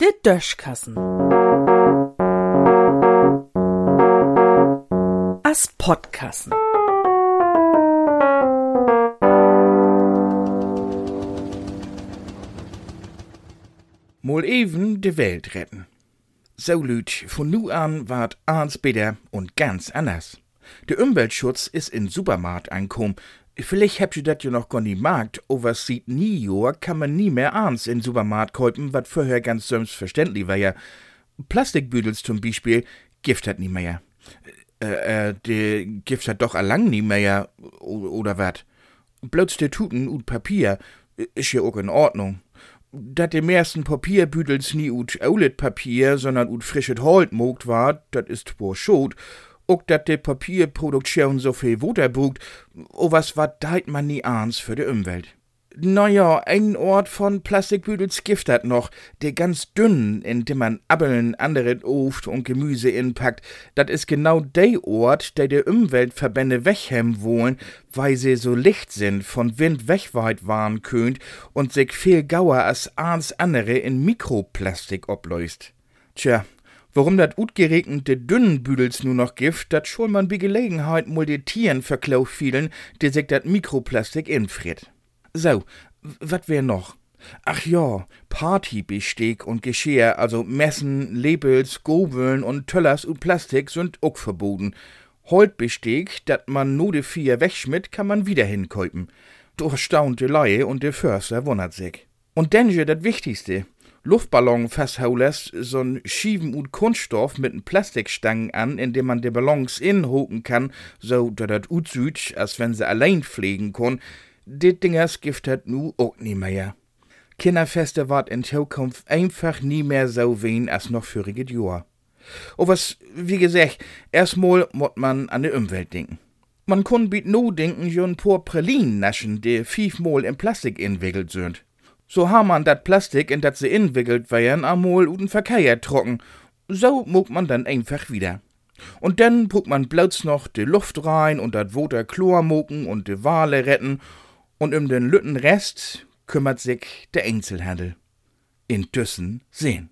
Der Döschkassen. As Podkassen. Mal even de Welt retten. So lüt, von nu an ward ans bitter und ganz anders. Der Umweltschutz ist in Supermarkt ankommen. Vielleicht habt ihr das ja noch gar nicht markt, aber sieht nie Jahr kann man nie mehr ans in Supermarkt kaufen, wat vorher ganz selbstverständlich war ja. Plastikbüdels zum Beispiel, Gift hat nie mehr. Äh, äh, de Gift hat doch allang nie mehr, oder wat? Bloß de Tuten und Papier ist ja auch in Ordnung dat de meisten Papierbüdels nie ut Aulet Papier, sondern ut frisches Holt mogt war, dat ist wohl schot, ook dat de Papierproduktion so viel Wutter bucht, o was wat deit man nie ahns für de Umwelt. Naja, ein Ort von Plastikbüdels Gift hat noch, der ganz dünn, in dem man Appeln, andere Oft und Gemüse inpackt. Dat is genau der Ort, der der Umweltverbände weghem wollen, weil sie so licht sind, von Wind wegweit waren könnt und sich viel gauer als ans andere in Mikroplastik oblöst. Tja, warum dat utgeregnete dünnen Büdels nur noch Gift, dat schon man bei Gelegenheit mul de Tieren verklau fielen, die sich dat Mikroplastik infriert. So, wat wär noch? Ach ja, Partybesteck und Geschirr, also Messen, Labels, Gobeln und Töllers und Plastik sind auch verboten. Holtbesteck, dat man nur de vier wegschmidt, kann man wieder hinkäupen. Doch staunte Laie und der Förster wundert sich. Und dann dat Wichtigste. Luftballon festhaulest, so'n Schieven und Kunststoff mit n Plastikstangen an, in dem man de Ballons inhoken kann, so dat dat ut süd, als wenn sie allein pflegen kon, dit Dingers Gift hat nu auch nie mehr. Kinderfeste ward in Zukunft einfach nie mehr so wen als noch voriges Jahr. O was, wie gesagt, erstmal mott man an die Umwelt denken. Man kun bit no denken, jon pur Pralinen naschen, die fünfmal in Plastik inwickelt sind. So ha man dat Plastik, in dat sie inwickelt wären, amol uden Verkehr trocken. So muck man dann einfach wieder. Und dann puckt man bloß noch die Luft rein und dat Woter Chlor mucken und die Wale retten und um den lütten Rest kümmert sich der Einzelhandel. In Düssen sehen.